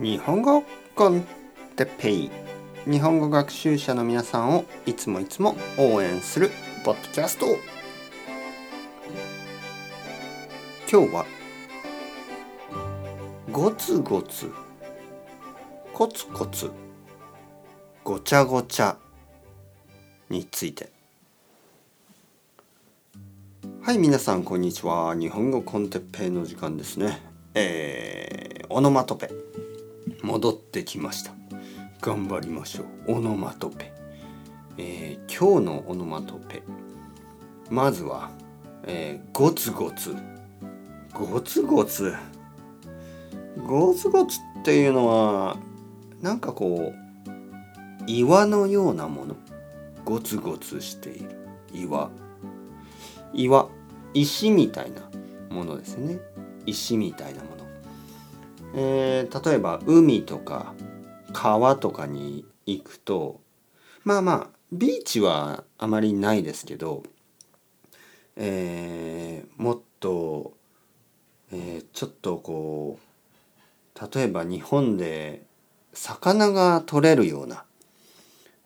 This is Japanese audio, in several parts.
日本語コンテッペイ日本語学習者の皆さんをいつもいつも応援するポッドキャスト。今日はゴツゴツコツコツごちゃごちゃについて。はい皆さんこんにちは。日本語コンテッペイの時間ですね。えー、オノマトペ。戻ってきました。頑張りましょう。オノマトペ、えー、今日のオノマトペ。まずは、えー、ゴツゴツ。ゴツゴツ？ゴツゴツっていうのはなんかこう岩のようなもの。ゴツゴツしている。岩。岩。石みたいなものですね。石みたいなもの、えー、例えば海とか川とかに行くとまあまあビーチはあまりないですけど、えー、もっと、えー、ちょっとこう例えば日本で魚が取れるような、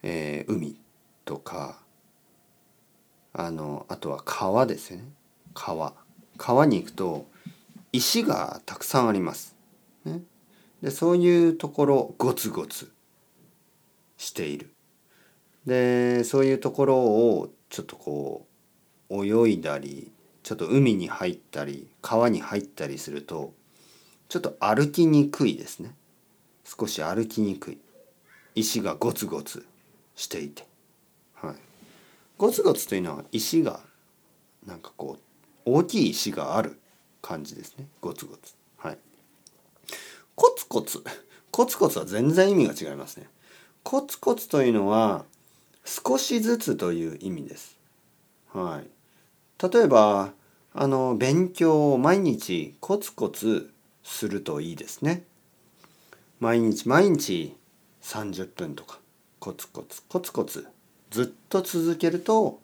えー、海とかあのあとは川ですよね川川に行くと石がたくさんあります。ね、でそういうところゴツゴツしている。でそういうところをちょっとこう泳いだりちょっと海に入ったり川に入ったりするとちょっと歩きにくいですね。少し歩きにくい。石がゴツゴツしていて。はい、ゴツゴツというのは石がなんかこう大きい石がある感じですねゴツゴツコツコツ。コツコツは全然意味が違いますね。コツコツというのは少しずつという意味です。はい。例えばあの勉強を毎日コツコツするといいですね。毎日毎日30分とかコツコツコツコツずっと続けると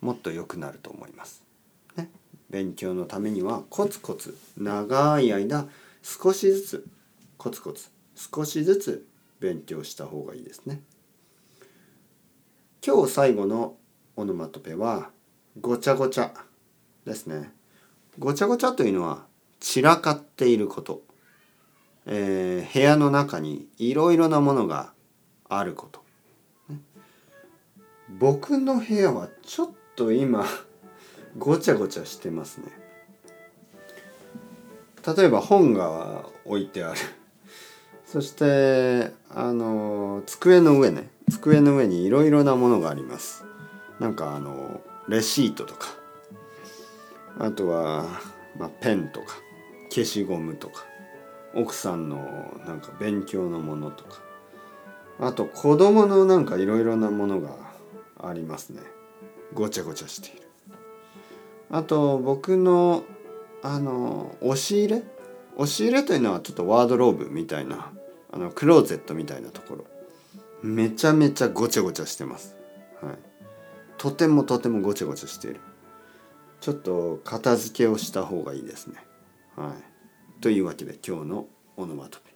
もっと良くなると思います。勉強のためにはコツコツ長い間少しずつコツコツ少しずつ勉強した方がいいですね。今日最後のオノマトペはごちゃごちゃですね。ごちゃごちゃというのは散らかっていること、えー、部屋の中にいろいろなものがあること、僕の部屋はちょっと今ごちゃごちゃしてますね。例えば本が置いてある。そしてあの机の上ね。机の上にいろいろなものがあります。なんかあのレシートとか。あとは、まあ、ペンとか。消しゴムとか。奥さんのなんか勉強のものとか。あと子供のなんかいろいろなものがありますね。ごちゃごちゃしている。あと僕のあの押し入れ？押し入れというのはちょっとワードローブみたいなあのクローゼットみたいなところ。めちゃめちゃごちゃごちゃしてます、はい、とてもとてもごちゃごちゃしている。ちょっと片付けをした方がいいですね。はい。というわけで今日のオノマトペ。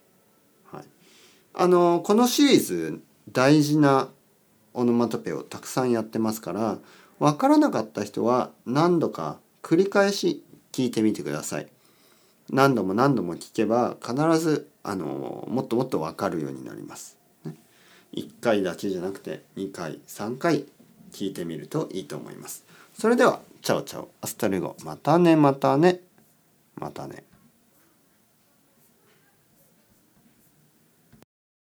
はい。あのこのシリーズ大事なオノマトペをたくさんやってますから分からなかった人は何度か繰り返し聞いてみてください。何度も何度も聞けば必ずあのもっともっと分かるようになります。1回だけじゃなくて2回3回聞いてみるといいと思います。それでは ciao ciao hasta luego またねまたねまたね。またね